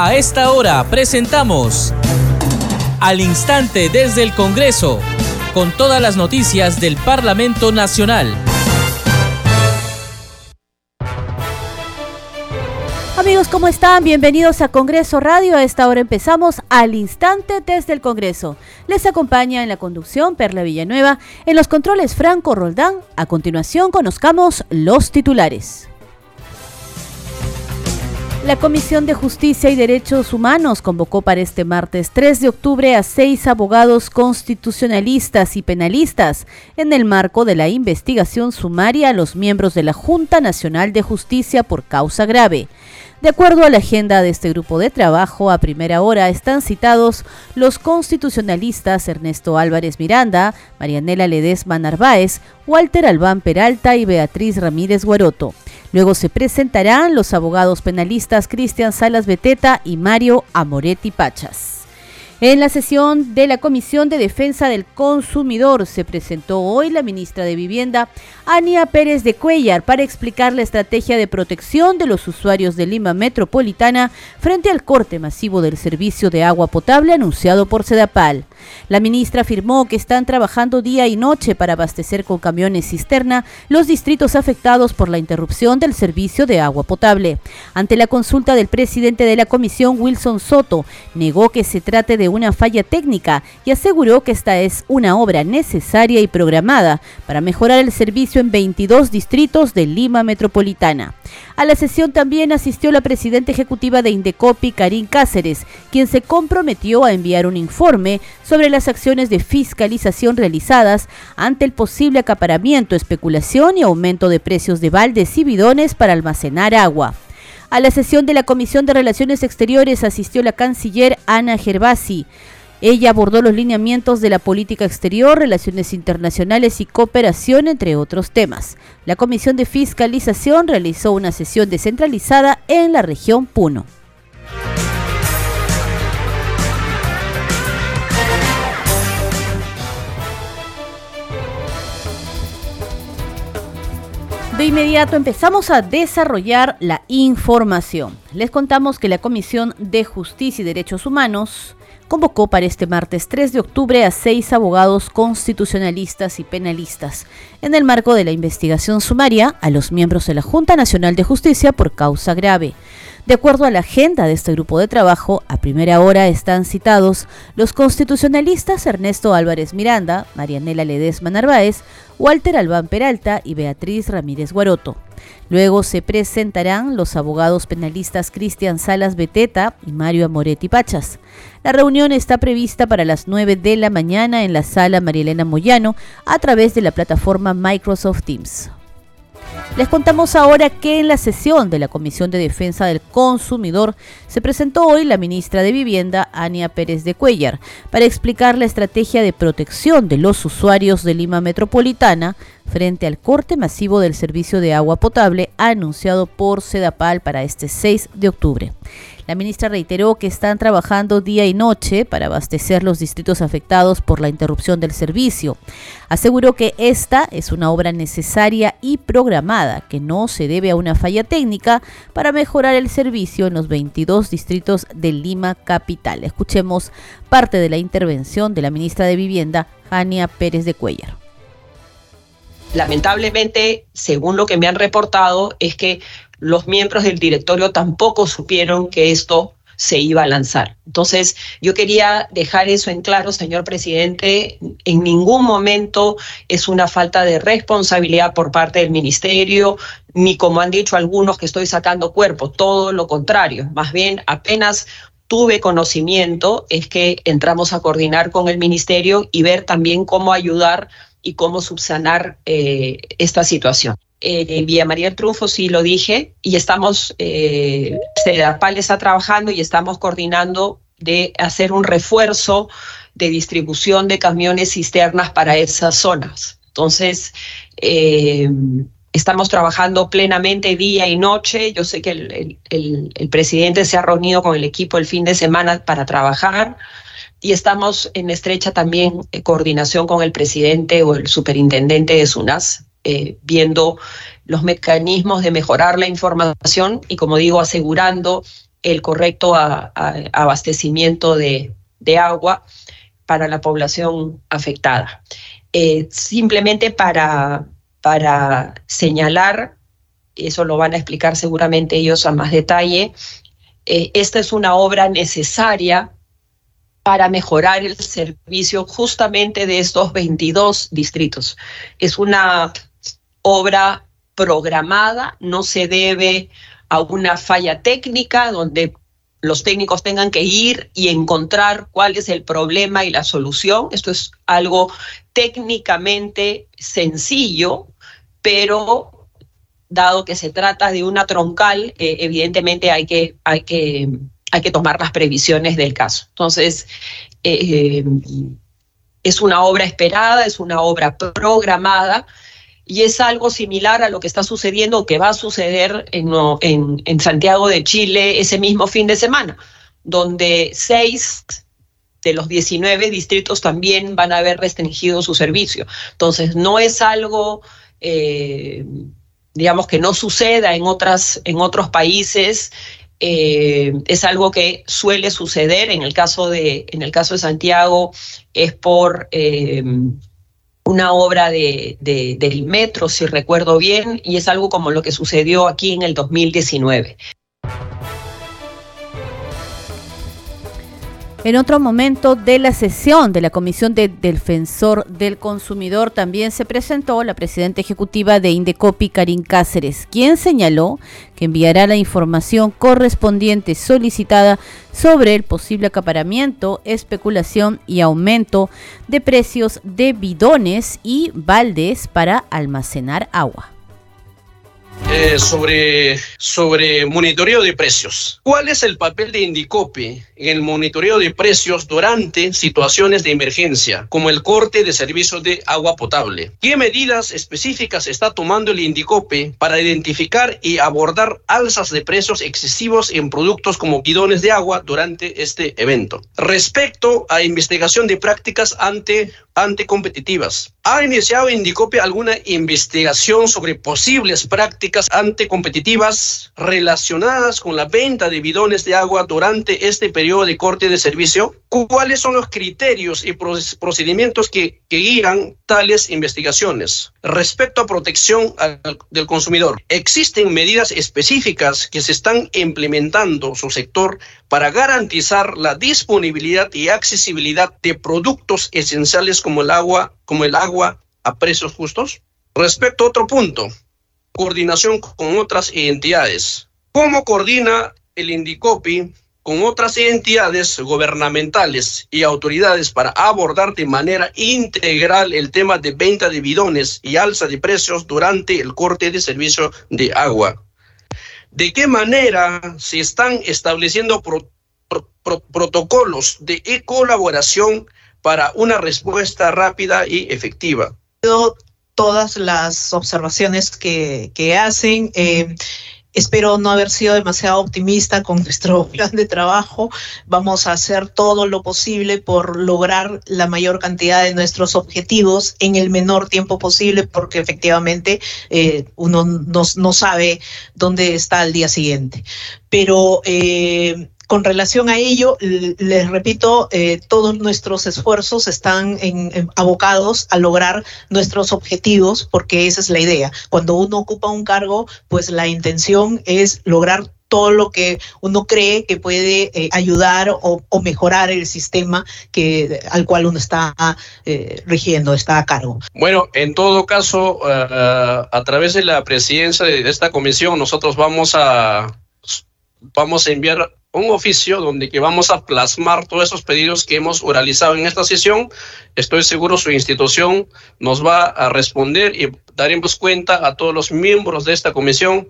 A esta hora presentamos Al Instante desde el Congreso, con todas las noticias del Parlamento Nacional. Amigos, ¿cómo están? Bienvenidos a Congreso Radio. A esta hora empezamos al instante desde el Congreso. Les acompaña en la conducción Perla Villanueva, en los controles Franco Roldán. A continuación conozcamos los titulares. La Comisión de Justicia y Derechos Humanos convocó para este martes 3 de octubre a seis abogados constitucionalistas y penalistas en el marco de la investigación sumaria a los miembros de la Junta Nacional de Justicia por causa grave. De acuerdo a la agenda de este grupo de trabajo, a primera hora están citados los constitucionalistas Ernesto Álvarez Miranda, Marianela Ledesma Narváez, Walter Albán Peralta y Beatriz Ramírez Guaroto. Luego se presentarán los abogados penalistas Cristian Salas Beteta y Mario Amoretti Pachas. En la sesión de la Comisión de Defensa del Consumidor se presentó hoy la ministra de Vivienda, Ania Pérez de Cuellar, para explicar la estrategia de protección de los usuarios de Lima Metropolitana frente al corte masivo del servicio de agua potable anunciado por Sedapal. La ministra afirmó que están trabajando día y noche para abastecer con camiones cisterna los distritos afectados por la interrupción del servicio de agua potable. Ante la consulta del presidente de la comisión, Wilson Soto, negó que se trate de una falla técnica y aseguró que esta es una obra necesaria y programada para mejorar el servicio en 22 distritos de Lima Metropolitana. A la sesión también asistió la presidenta ejecutiva de Indecopi, Karin Cáceres, quien se comprometió a enviar un informe sobre las acciones de fiscalización realizadas ante el posible acaparamiento, especulación y aumento de precios de baldes y bidones para almacenar agua. A la sesión de la Comisión de Relaciones Exteriores asistió la canciller Ana Gervasi. Ella abordó los lineamientos de la política exterior, relaciones internacionales y cooperación, entre otros temas. La Comisión de Fiscalización realizó una sesión descentralizada en la región Puno. De inmediato empezamos a desarrollar la información. Les contamos que la Comisión de Justicia y Derechos Humanos convocó para este martes 3 de octubre a seis abogados constitucionalistas y penalistas en el marco de la investigación sumaria a los miembros de la Junta Nacional de Justicia por causa grave. De acuerdo a la agenda de este grupo de trabajo, a primera hora están citados los constitucionalistas Ernesto Álvarez Miranda, Marianela Ledesma Narváez, Walter Albán Peralta y Beatriz Ramírez Guaroto. Luego se presentarán los abogados penalistas Cristian Salas Beteta y Mario Amoretti Pachas. La reunión está prevista para las 9 de la mañana en la sala Marielena Moyano a través de la plataforma Microsoft Teams. Les contamos ahora que en la sesión de la Comisión de Defensa del Consumidor se presentó hoy la ministra de Vivienda, Ania Pérez de Cuellar, para explicar la estrategia de protección de los usuarios de Lima Metropolitana frente al corte masivo del servicio de agua potable anunciado por Sedapal para este 6 de octubre. La ministra reiteró que están trabajando día y noche para abastecer los distritos afectados por la interrupción del servicio. Aseguró que esta es una obra necesaria y programada, que no se debe a una falla técnica para mejorar el servicio en los 22 distritos de Lima Capital. Escuchemos parte de la intervención de la ministra de Vivienda, Jania Pérez de Cuellar. Lamentablemente, según lo que me han reportado, es que los miembros del directorio tampoco supieron que esto se iba a lanzar. Entonces, yo quería dejar eso en claro, señor presidente, en ningún momento es una falta de responsabilidad por parte del ministerio, ni como han dicho algunos que estoy sacando cuerpo, todo lo contrario, más bien apenas tuve conocimiento es que entramos a coordinar con el ministerio y ver también cómo ayudar y cómo subsanar eh, esta situación eh, Vía María del Triunfo, sí lo dije, y estamos, eh, CEDAPAL está trabajando y estamos coordinando de hacer un refuerzo de distribución de camiones cisternas para esas zonas. Entonces, eh, estamos trabajando plenamente día y noche. Yo sé que el, el, presidente se ha reunido con el equipo el fin de semana para trabajar y estamos en estrecha también eh, coordinación con el presidente o el superintendente de SUNAS eh, viendo los mecanismos de mejorar la información y, como digo, asegurando el correcto abastecimiento de, agua para la población afectada. Eh, simplemente para, para señalar, eso lo van a explicar seguramente ellos a más detalle, eh, esta es una obra necesaria para mejorar el servicio justamente de estos 22 distritos. Es una obra programada, no se debe a una falla técnica donde los técnicos tengan que ir y encontrar cuál es el problema y la solución. Esto es algo técnicamente sencillo, pero dado que se trata de una troncal, eh, evidentemente hay que, hay, que, hay que tomar las previsiones del caso. Entonces, eh, es una obra esperada, es una obra programada y es algo similar a lo que está sucediendo o que va a suceder en, en, Santiago de Chile ese mismo fin de semana, donde seis de los 19 distritos también van a haber restringido su servicio. Entonces, no es algo, eh, digamos, que no suceda en, otras, en otros países. Eh, es algo que suele suceder en el caso de en el caso de Santiago es por eh, una obra de, del metro, si recuerdo bien, y es algo como lo que sucedió aquí en el 2019. En otro momento de la sesión de la Comisión de Defensor del Consumidor también se presentó la presidenta ejecutiva de Indecopi, Karin Cáceres, quien señaló que enviará la información correspondiente solicitada sobre el posible acaparamiento, especulación y aumento de precios de bidones y baldes para almacenar agua. Eh, sobre, sobre monitoreo de precios. ¿Cuál es el papel de Indicope en el monitoreo de precios durante situaciones de emergencia, como el corte de servicios de agua potable? ¿Qué medidas específicas está tomando el Indicope para identificar y abordar alzas de precios excesivos en productos como bidones de agua durante este evento? Respecto a investigación de prácticas ante anticompetitivas. ¿Ha iniciado Indicope alguna investigación sobre posibles prácticas anticompetitivas relacionadas con la venta de bidones de agua durante este periodo de corte de servicio? ¿Cuáles son los criterios y procedimientos que, guían tales investigaciones? Respecto a protección del consumidor, ¿existen medidas específicas que se están implementando su sector para garantizar la disponibilidad y accesibilidad de productos esenciales como el agua, como el agua a precios justos? Respecto a otro punto, coordinación con otras entidades. ¿Cómo coordina el Indicopi con otras entidades gubernamentales y autoridades para abordar de manera integral el tema de venta de bidones y alza de precios durante el corte de servicio de agua. ¿De qué manera se están estableciendo protocolos de colaboración para una respuesta rápida y efectiva? Todas las observaciones que, hacen. Eh, Espero no haber sido demasiado optimista con nuestro plan de trabajo. Vamos a hacer todo lo posible por lograr la mayor cantidad de nuestros objetivos en el menor tiempo posible, porque efectivamente eh, uno no, sabe dónde está el día siguiente. Pero eh, con relación a ello, les repito, eh, todos nuestros esfuerzos están abocados a lograr nuestros objetivos, porque esa es la idea. Cuando uno ocupa un cargo, pues la intención es lograr todo lo que uno cree que puede eh, ayudar o, mejorar el sistema que, al cual uno está eh, rigiendo, está a cargo. Bueno, en todo caso, a través de la presidencia de esta comisión, nosotros vamos a, vamos a enviar un oficio donde que vamos a plasmar todos esos pedidos que hemos oralizado en esta sesión. Estoy seguro su institución nos va a responder y daremos cuenta a todos los miembros de esta comisión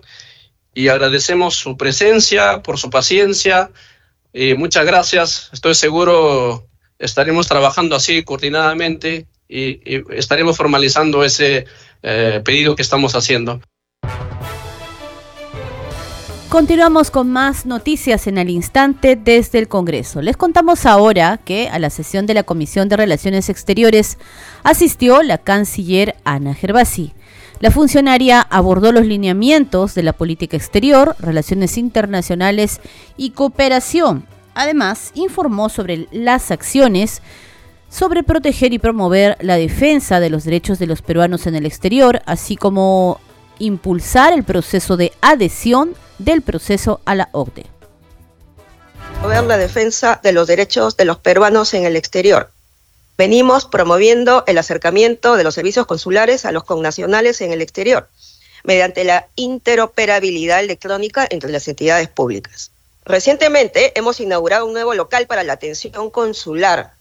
y agradecemos su presencia, por su paciencia. Y muchas gracias. Estoy seguro estaremos trabajando así coordinadamente y, estaremos formalizando ese eh, pedido que estamos haciendo. Continuamos con más noticias en el instante desde el Congreso. Les contamos ahora que a la sesión de la Comisión de Relaciones Exteriores asistió la canciller Ana Gervasi. La funcionaria abordó los lineamientos de la política exterior, relaciones internacionales y cooperación. Además, informó sobre las acciones sobre proteger y promover la defensa de los derechos de los peruanos en el exterior, así como impulsar el proceso de adhesión del proceso a la OCDE. La defensa de los derechos de los peruanos en el exterior. Venimos promoviendo el acercamiento de los servicios consulares a los connacionales en el exterior, mediante la interoperabilidad electrónica entre las entidades públicas. Recientemente hemos inaugurado un nuevo local para la atención consular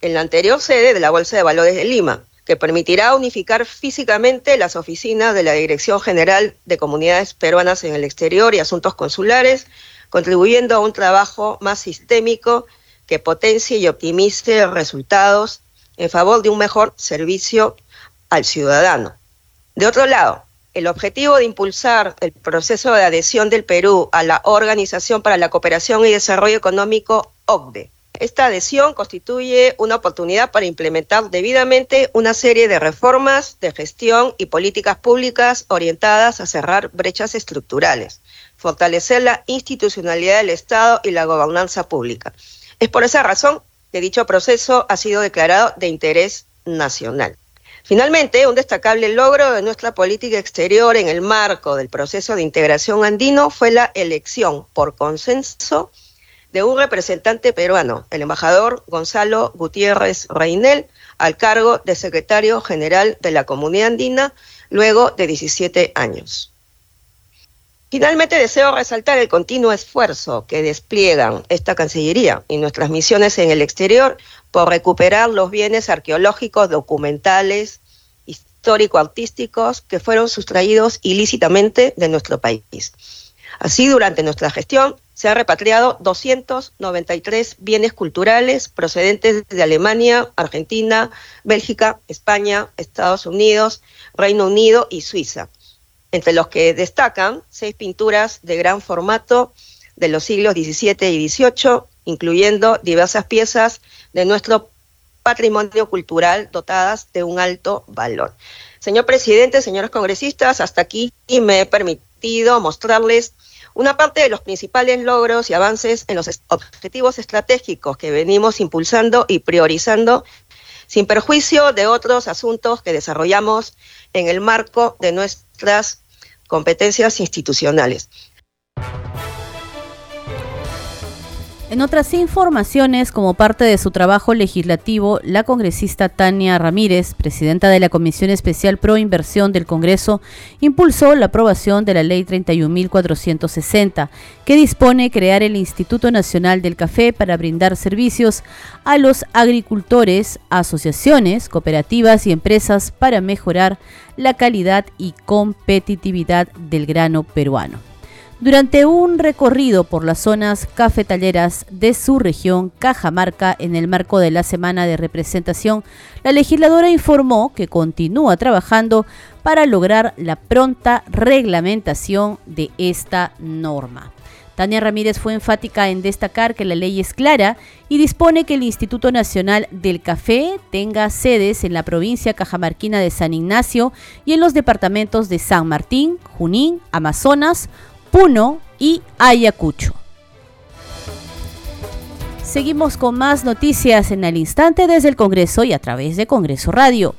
en la anterior sede de la Bolsa de Valores de Lima, que permitirá unificar físicamente las oficinas de la Dirección General de Comunidades Peruanas en el Exterior y Asuntos Consulares, contribuyendo a un trabajo más sistémico que potencie y optimice resultados en favor de un mejor servicio al ciudadano. De otro lado, el objetivo de impulsar el proceso de adhesión del Perú a la Organización para la Cooperación y Desarrollo Económico, OCDE, esta adhesión constituye una oportunidad para implementar debidamente una serie de reformas de gestión y políticas públicas orientadas a cerrar brechas estructurales, fortalecer la institucionalidad del Estado y la gobernanza pública. Es por esa razón que dicho proceso ha sido declarado de interés nacional. Finalmente, un destacable logro de nuestra política exterior en el marco del proceso de integración andino fue la elección por consenso de un representante peruano, el embajador Gonzalo Gutiérrez Reinel, al cargo de secretario general de la Comunidad Andina, luego de 17 años. Finalmente deseo resaltar el continuo esfuerzo que despliegan esta Cancillería y nuestras misiones en el exterior por recuperar los bienes arqueológicos, documentales, histórico-artísticos que fueron sustraídos ilícitamente de nuestro país. Así, durante nuestra gestión, se han repatriado 293 bienes culturales procedentes de Alemania, Argentina, Bélgica, España, Estados Unidos, Reino Unido y Suiza, entre los que destacan seis pinturas de gran formato de los siglos XVII y XVIII, incluyendo diversas piezas de nuestro patrimonio cultural dotadas de un alto valor. Señor presidente, señores congresistas, hasta aquí me he permitido mostrarles una parte de los principales logros y avances en los objetivos estratégicos que venimos impulsando y priorizando, sin perjuicio de otros asuntos que desarrollamos en el marco de nuestras competencias institucionales. En otras informaciones, como parte de su trabajo legislativo, la congresista Tania Ramírez, presidenta de la Comisión Especial Pro Inversión del Congreso, impulsó la aprobación de la Ley 31.460, que dispone crear el Instituto Nacional del Café para brindar servicios a los agricultores, asociaciones, cooperativas y empresas para mejorar la calidad y competitividad del grano peruano. Durante un recorrido por las zonas cafetaleras de su región, Cajamarca, en el marco de la semana de representación, la legisladora informó que continúa trabajando para lograr la pronta reglamentación de esta norma. Tania Ramírez fue enfática en destacar que la ley es clara y dispone que el Instituto Nacional del Café tenga sedes en la provincia cajamarquina de San Ignacio y en los departamentos de San Martín, Junín, Amazonas, Puno y Ayacucho. Seguimos con más noticias en el instante desde el Congreso y a través de Congreso Radio.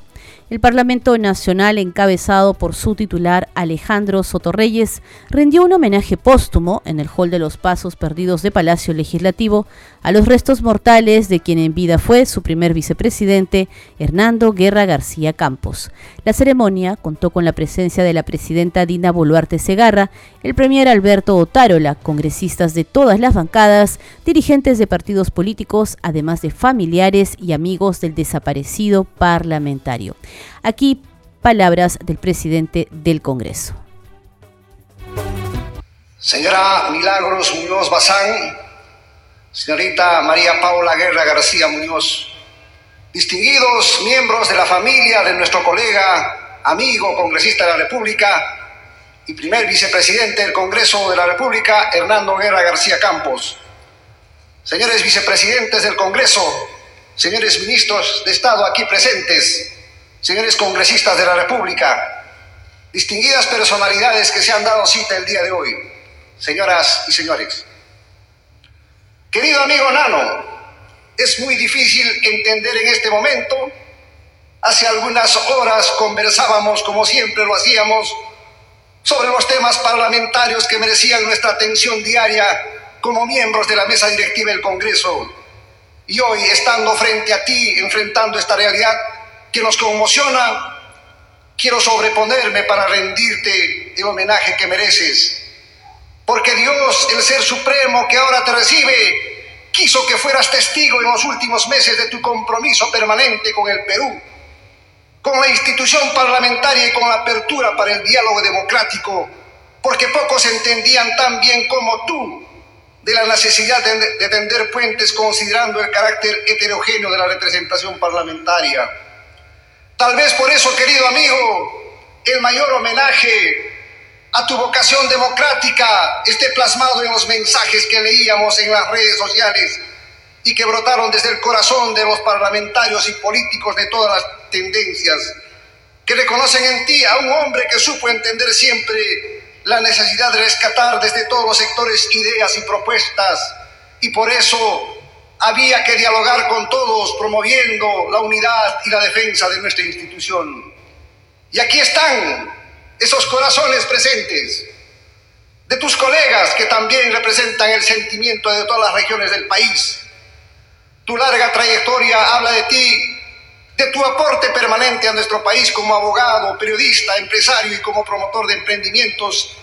El Parlamento Nacional, encabezado por su titular Alejandro Sotorreyes, rindió un homenaje póstumo en el Hall de los Pasos Perdidos de Palacio Legislativo a los restos mortales de quien en vida fue su primer vicepresidente, Hernando Guerra García Campos. La ceremonia contó con la presencia de la presidenta Dina Boluarte Segarra, el premier Alberto Otárola, congresistas de todas las bancadas, dirigentes de partidos políticos, además de familiares y amigos del desaparecido parlamentario. Aquí palabras del presidente del Congreso. Señora Milagros Muñoz Bazán, señorita María Paula Guerra García Muñoz, distinguidos miembros de la familia de nuestro colega, amigo, congresista de la República y primer vicepresidente del Congreso de la República, Hernando Guerra García Campos, señores vicepresidentes del Congreso, señores ministros de Estado aquí presentes, señores congresistas de la República, distinguidas personalidades que se han dado cita el día de hoy, señoras y señores. Querido amigo Nano, es muy difícil entender en este momento. Hace algunas horas conversábamos, como siempre lo hacíamos, sobre los temas parlamentarios que merecían nuestra atención diaria como miembros de la mesa directiva del Congreso. Y hoy, estando frente a ti, enfrentando esta realidad que nos conmociona, quiero sobreponerme para rendirte el homenaje que mereces. Porque Dios, el Ser Supremo que ahora te recibe, quiso que fueras testigo en los últimos meses de tu compromiso permanente con el Perú, con la institución parlamentaria y con la apertura para el diálogo democrático, porque pocos entendían tan bien como tú de la necesidad de, tender puentes considerando el carácter heterogéneo de la representación parlamentaria. Tal vez por eso, querido amigo, el mayor homenaje a tu vocación democrática esté plasmado en los mensajes que leíamos en las redes sociales y que brotaron desde el corazón de los parlamentarios y políticos de todas las tendencias, que reconocen en ti a un hombre que supo entender siempre la necesidad de rescatar desde todos los sectores ideas y propuestas, y por eso había que dialogar con todos promoviendo la unidad y la defensa de nuestra institución. Y aquí están esos corazones presentes, de tus colegas que también representan el sentimiento de todas las regiones del país. Tu larga trayectoria habla de ti, de tu aporte permanente a nuestro país como abogado, periodista, empresario y como promotor de emprendimientos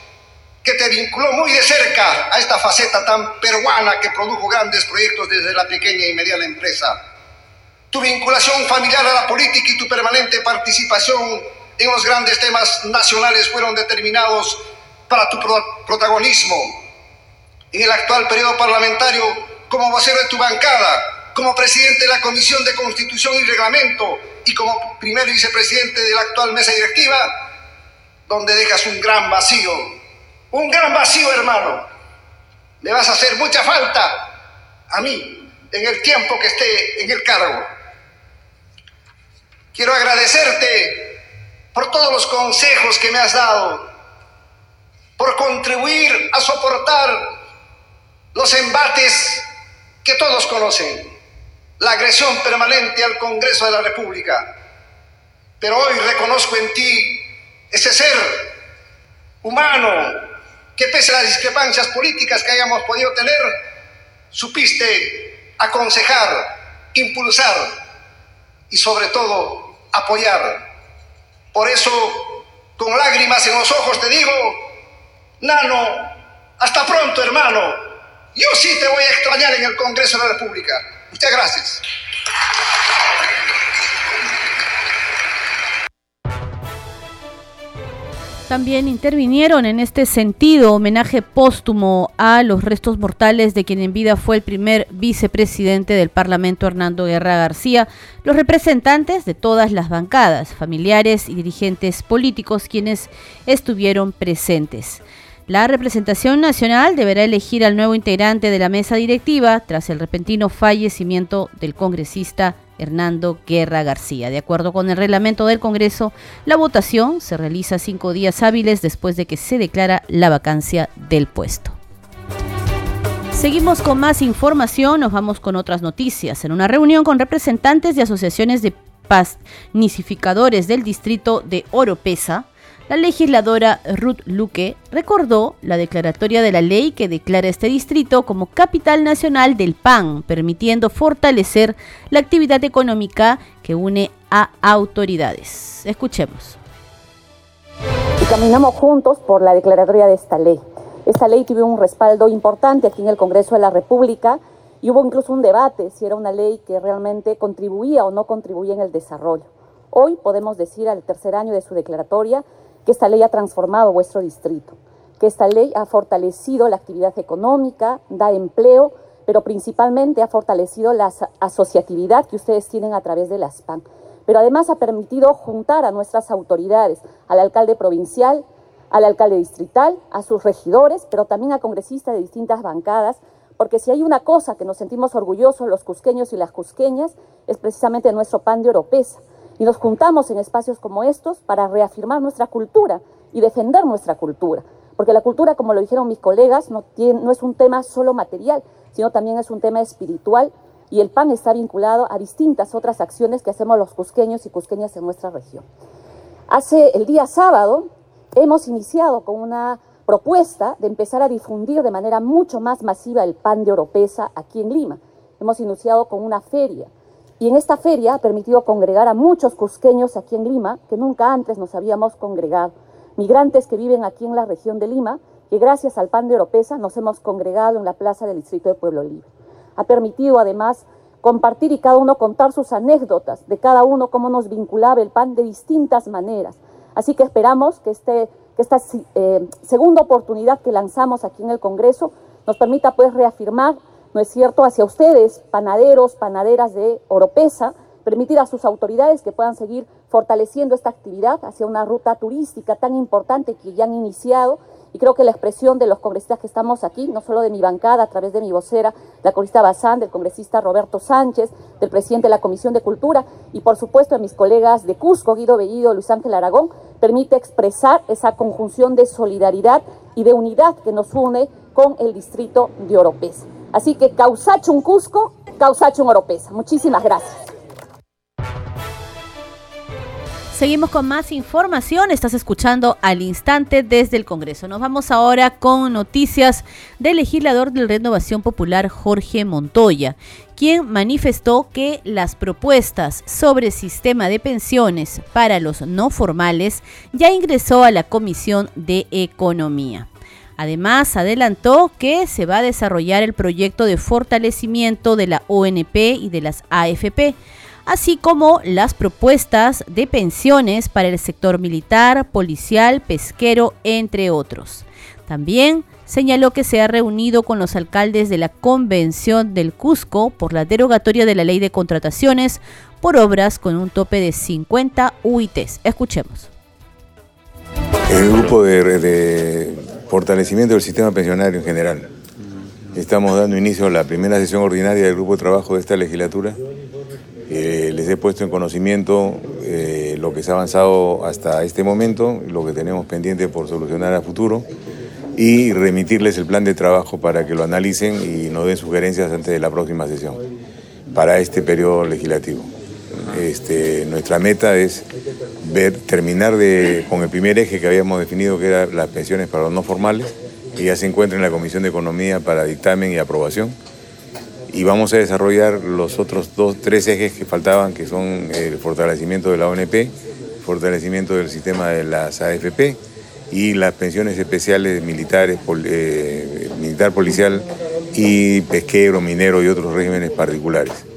que te vinculó muy de cerca a esta faceta tan peruana que produjo grandes proyectos desde la pequeña y mediana empresa. Tu vinculación familiar a la política y tu permanente participación en los grandes temas nacionales fueron determinados para tu protagonismo en el actual periodo parlamentario como vocero de tu bancada, como presidente de la Comisión de Constitución y Reglamento y como primer vicepresidente de la actual mesa directiva, donde dejas un gran vacío un gran vacío, hermano. Me vas a hacer mucha falta a mí en el tiempo que esté en el cargo. Quiero agradecerte por todos los consejos que me has dado, por contribuir a soportar los embates que todos conocen, la agresión permanente al Congreso de la República. Pero hoy reconozco en ti ese ser humano que pese a las discrepancias políticas que hayamos podido tener, supiste aconsejar, impulsar y sobre todo apoyar. Por eso, con lágrimas en los ojos te digo, Nano, hasta pronto hermano, yo sí te voy a extrañar en el Congreso de la República. Muchas gracias. También intervinieron en este sentido homenaje póstumo a los restos mortales de quien en vida fue el primer vicepresidente del Parlamento, Hernando Guerra García, los representantes de todas las bancadas, familiares y dirigentes políticos quienes estuvieron presentes. La representación nacional deberá elegir al nuevo integrante de la mesa directiva tras el repentino fallecimiento del congresista Hernando Guerra García. De acuerdo con el reglamento del Congreso, la votación se realiza cinco días hábiles después de que se declara la vacancia del puesto. Seguimos con más información, nos vamos con otras noticias. En una reunión con representantes de asociaciones de pasnificadores del distrito de Oropesa, la legisladora Ruth Luque recordó la declaratoria de la ley que declara este distrito como capital nacional del PAN, permitiendo fortalecer la actividad económica que une a autoridades. Escuchemos. Y caminamos juntos por la declaratoria de esta ley. Esta ley tuvo un respaldo importante aquí en el Congreso de la República y hubo incluso un debate si era una ley que realmente contribuía o no contribuía en el desarrollo. Hoy podemos decir al tercer año de su declaratoria que esta ley ha transformado vuestro distrito, que esta ley ha fortalecido la actividad económica, da empleo, pero principalmente ha fortalecido la asociatividad que ustedes tienen a través de las PAN. Pero además ha permitido juntar a nuestras autoridades, al alcalde provincial, al alcalde distrital, a sus regidores, pero también a congresistas de distintas bancadas, porque si hay una cosa que nos sentimos orgullosos los cusqueños y las cusqueñas, es precisamente nuestro pan de oropesa y nos juntamos en espacios como estos para reafirmar nuestra cultura y defender nuestra cultura. Porque la cultura, como lo dijeron mis colegas, no, es un tema solo material, sino también es un tema espiritual y el PAN está vinculado a distintas otras acciones que hacemos los cusqueños y cusqueñas en nuestra región. Hace el día sábado hemos iniciado con una propuesta de empezar a difundir de manera mucho más masiva el pan de Oropesa aquí en Lima. Hemos iniciado con una feria y en esta feria ha permitido congregar a muchos cusqueños aquí en Lima que nunca antes nos habíamos congregado. Migrantes que viven aquí en la región de Lima, que gracias al pan de Oropesa nos hemos congregado en la plaza del distrito de Pueblo Libre. Ha permitido además compartir y cada uno contar sus anécdotas de cada uno, cómo nos vinculaba el pan de distintas maneras. Así que esperamos que, este, que esta eh, segunda oportunidad que lanzamos aquí en el Congreso nos permita pues reafirmar, ¿no es cierto?, hacia ustedes, panaderos, panaderas de Oropesa, permitir a sus autoridades que puedan seguir fortaleciendo esta actividad hacia una ruta turística tan importante que ya han iniciado y creo que la expresión de los congresistas que estamos aquí, no solo de mi bancada, a través de mi vocera, la congresista Bazán, del congresista Roberto Sánchez, del presidente de la Comisión de Cultura y por supuesto de mis colegas de Cusco, Guido Bellido, Luis Ángel Aragón, permite expresar esa conjunción de solidaridad y de unidad que nos une con el distrito de Oropesa. Así que Causachun Cusco, Causachun Oropesa. Muchísimas gracias. Seguimos con más información. Estás escuchando al instante desde el Congreso. Nos vamos ahora con noticias del legislador de Renovación Popular Jorge Montoya, quien manifestó que las propuestas sobre sistema de pensiones para los no formales ya ingresó a la Comisión de Economía. Además, adelantó que se va a desarrollar el proyecto de fortalecimiento de la ONP y de las AFP así como las propuestas de pensiones para el sector militar, policial, pesquero, entre otros. También señaló que se ha reunido con los alcaldes de la Convención del Cusco por la derogatoria de la ley de contrataciones por obras con un tope de 50 UITs. Escuchemos. El grupo de, fortalecimiento del sistema pensionario en general. Estamos dando inicio a la primera sesión ordinaria del grupo de trabajo de esta legislatura eh, les he puesto en conocimiento eh, lo que se ha avanzado hasta este momento, lo que tenemos pendiente por solucionar a futuro y remitirles el plan de trabajo para que lo analicen y nos den sugerencias antes de la próxima sesión para este periodo legislativo. Este, nuestra meta es terminar con el primer eje que habíamos definido, que era las pensiones para los no formales, que ya se encuentra en la Comisión de Economía para dictamen y aprobación y vamos a desarrollar los otros dos, tres ejes que faltaban, que son el fortalecimiento de la ONP, fortalecimiento del sistema de las AFP y las pensiones especiales militares, eh, militar policial y pesquero, minero y otros regímenes particulares.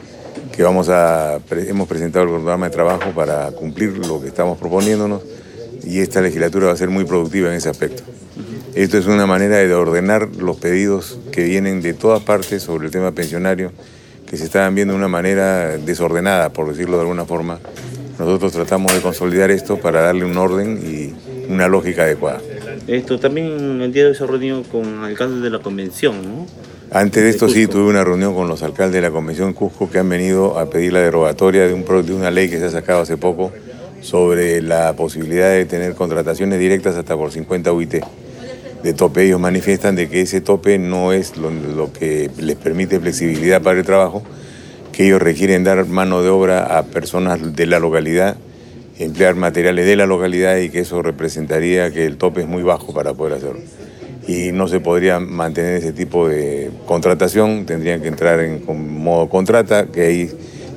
Que vamos a, hemos presentado el programa de trabajo para cumplir lo que estamos proponiéndonos y esta legislatura va a ser muy productiva en ese aspecto. Esto es una manera de ordenar los pedidos que vienen de todas partes sobre el tema pensionario, que se estaban viendo de una manera desordenada, por decirlo de alguna forma. Nosotros tratamos de consolidar esto para darle un orden y una lógica adecuada. Esto también el día de hoy se reunió con alcaldes de la convención, ¿no? Antes de esto sí tuve una reunión con los alcaldes de la convención Cusco que han venido a pedir la derogatoria de, un, de una ley que se ha sacado hace poco sobre la posibilidad de tener contrataciones directas hasta por 50 UIT de tope. Ellos manifiestan de que ese tope no es lo, que les permite flexibilidad para el trabajo, que ellos requieren dar mano de obra a personas de la localidad, emplear materiales de la localidad y que eso representaría que el tope es muy bajo para poder hacerlo. Y no se podría mantener ese tipo de contratación, tendrían que entrar en modo contrata, que ahí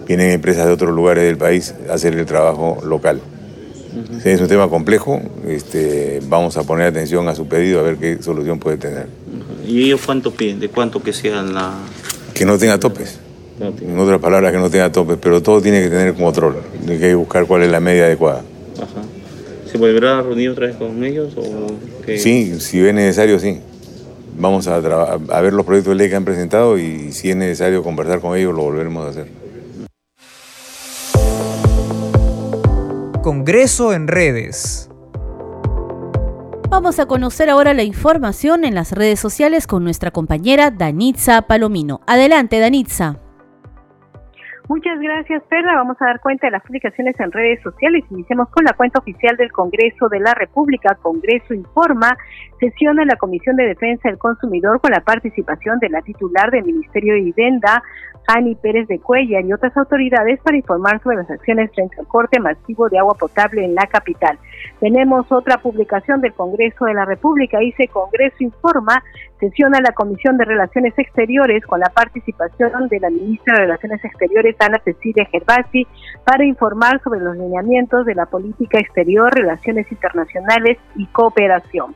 vienen empresas de otros lugares del país a hacer el trabajo local es un tema complejo, este, vamos a poner atención a su pedido a ver qué solución puede tener. ¿Y ellos cuánto piden? ¿De cuánto que sea la...? Que no tenga topes. En otras palabras, que no tenga topes, pero todo tiene que tener control. Hay que buscar cuál es la media adecuada. ¿Se volverá a reunir otra vez con ellos? O Sí, si es necesario, sí. Vamos a, a ver los proyectos de ley que han presentado y si es necesario conversar con ellos, lo volveremos a hacer. Congreso en redes. Vamos a conocer ahora la información en las redes sociales con nuestra compañera Danitza Palomino. Adelante, Danitza. Muchas gracias, Perla. Vamos a dar cuenta de las publicaciones en redes sociales. Iniciamos con la cuenta oficial del Congreso de la República. Congreso informa, sesiona la Comisión de Defensa del Consumidor con la participación de la titular del Ministerio de Vivienda, Ani Pérez de Cuellar, y otras autoridades para informar sobre las acciones frente al corte masivo de agua potable en la capital. Tenemos otra publicación del Congreso de la República. Dice Congreso informa, sesiona la Comisión de Relaciones Exteriores con la participación de la ministra de Relaciones Exteriores, Ana Cecilia Gervasi, para informar sobre los lineamientos de la política exterior, relaciones internacionales y cooperación.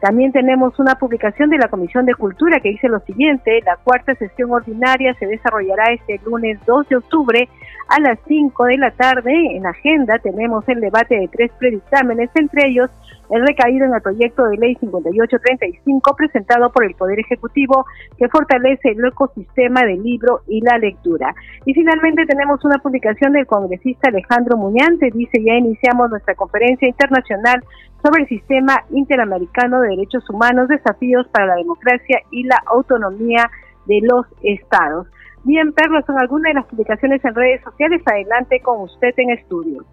También tenemos una publicación de la Comisión de Cultura que dice lo siguiente, la cuarta sesión ordinaria se desarrollará este lunes 2 de octubre a las 5 de la tarde. En agenda tenemos el debate de tres predictámenes, entre ellos el recaído en el proyecto de ley 5835 presentado por el Poder Ejecutivo que fortalece el ecosistema del libro y la lectura. Y finalmente tenemos una publicación del congresista Alejandro Muñante, dice ya iniciamos nuestra conferencia internacional sobre el sistema interamericano de derechos humanos, desafíos para la democracia y la autonomía de los estados. Bien, Perlo, son algunas de las publicaciones en redes sociales. Adelante con usted en estudio.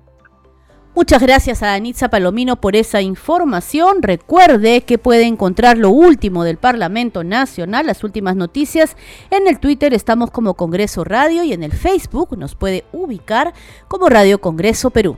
Muchas gracias a Anitza Palomino por esa información. Recuerde que puede encontrar lo último del Parlamento Nacional, las últimas noticias. En el Twitter estamos como Congreso Radio y en el Facebook nos puede ubicar como Radio Congreso Perú.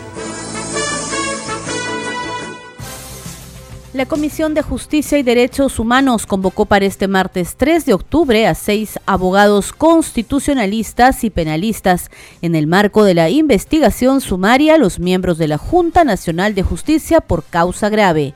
La Comisión de Justicia y Derechos Humanos convocó para este martes 3 de octubre a seis abogados constitucionalistas y penalistas en el marco de la investigación sumaria a los miembros de la Junta Nacional de Justicia por causa grave.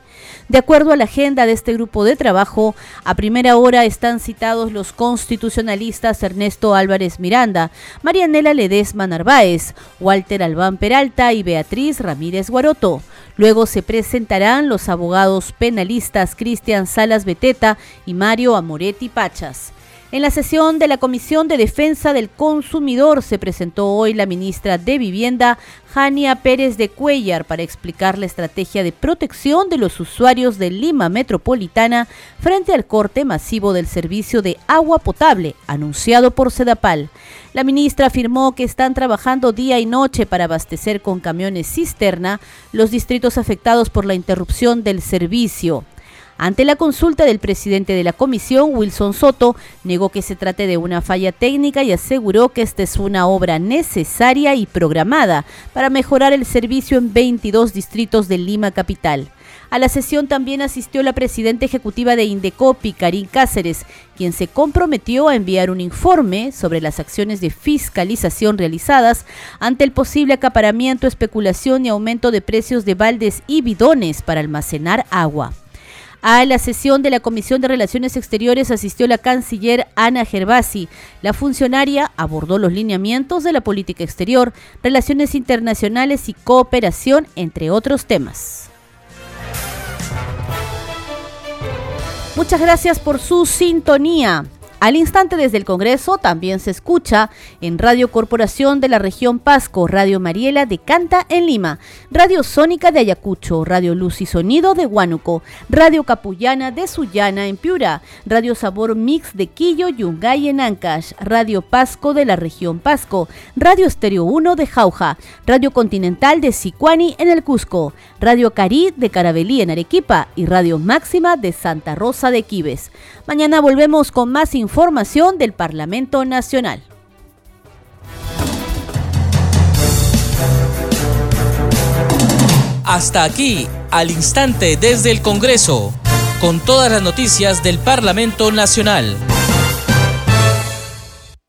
De acuerdo a la agenda de este grupo de trabajo, a primera hora están citados los constitucionalistas Ernesto Álvarez Miranda, Marianela Ledesma Narváez, Walter Albán Peralta y Beatriz Ramírez Guaroto. Luego se presentarán los abogados penalistas Cristian Salas Beteta y Mario Amoretti Pachas. En la sesión de la Comisión de Defensa del Consumidor se presentó hoy la ministra de Vivienda, Jania Pérez de Cuellar, para explicar la estrategia de protección de los usuarios de Lima Metropolitana frente al corte masivo del servicio de agua potable anunciado por Sedapal. La ministra afirmó que están trabajando día y noche para abastecer con camiones cisterna los distritos afectados por la interrupción del servicio. Ante la consulta del presidente de la comisión, Wilson Soto negó que se trate de una falla técnica y aseguró que esta es una obra necesaria y programada para mejorar el servicio en 22 distritos de Lima Capital. A la sesión también asistió la presidenta ejecutiva de Indecopi, Karin Cáceres, quien se comprometió a enviar un informe sobre las acciones de fiscalización realizadas ante el posible acaparamiento, especulación y aumento de precios de baldes y bidones para almacenar agua. A la sesión de la Comisión de Relaciones Exteriores asistió la canciller Ana Gervasi. La funcionaria abordó los lineamientos de la política exterior, relaciones internacionales y cooperación, entre otros temas. Muchas gracias por su sintonía. Al instante desde el Congreso también se escucha en Radio Corporación de la región Pasco, Radio Mariela de Canta en Lima, Radio Sónica de Ayacucho, Radio Luz y Sonido de Huánuco, Radio Capullana de Sullana en Piura, Radio Sabor Mix de Quillo, Yungay en Ancash, Radio Pasco de la región Pasco, Radio Estéreo 1 de Jauja, Radio Continental de Sicuani en el Cusco, Radio Cari de Carabelí en Arequipa y Radio Máxima de Santa Rosa de Quibes. Mañana volvemos con más información del Parlamento Nacional. Hasta aquí, al instante desde el Congreso, con todas las noticias del Parlamento Nacional.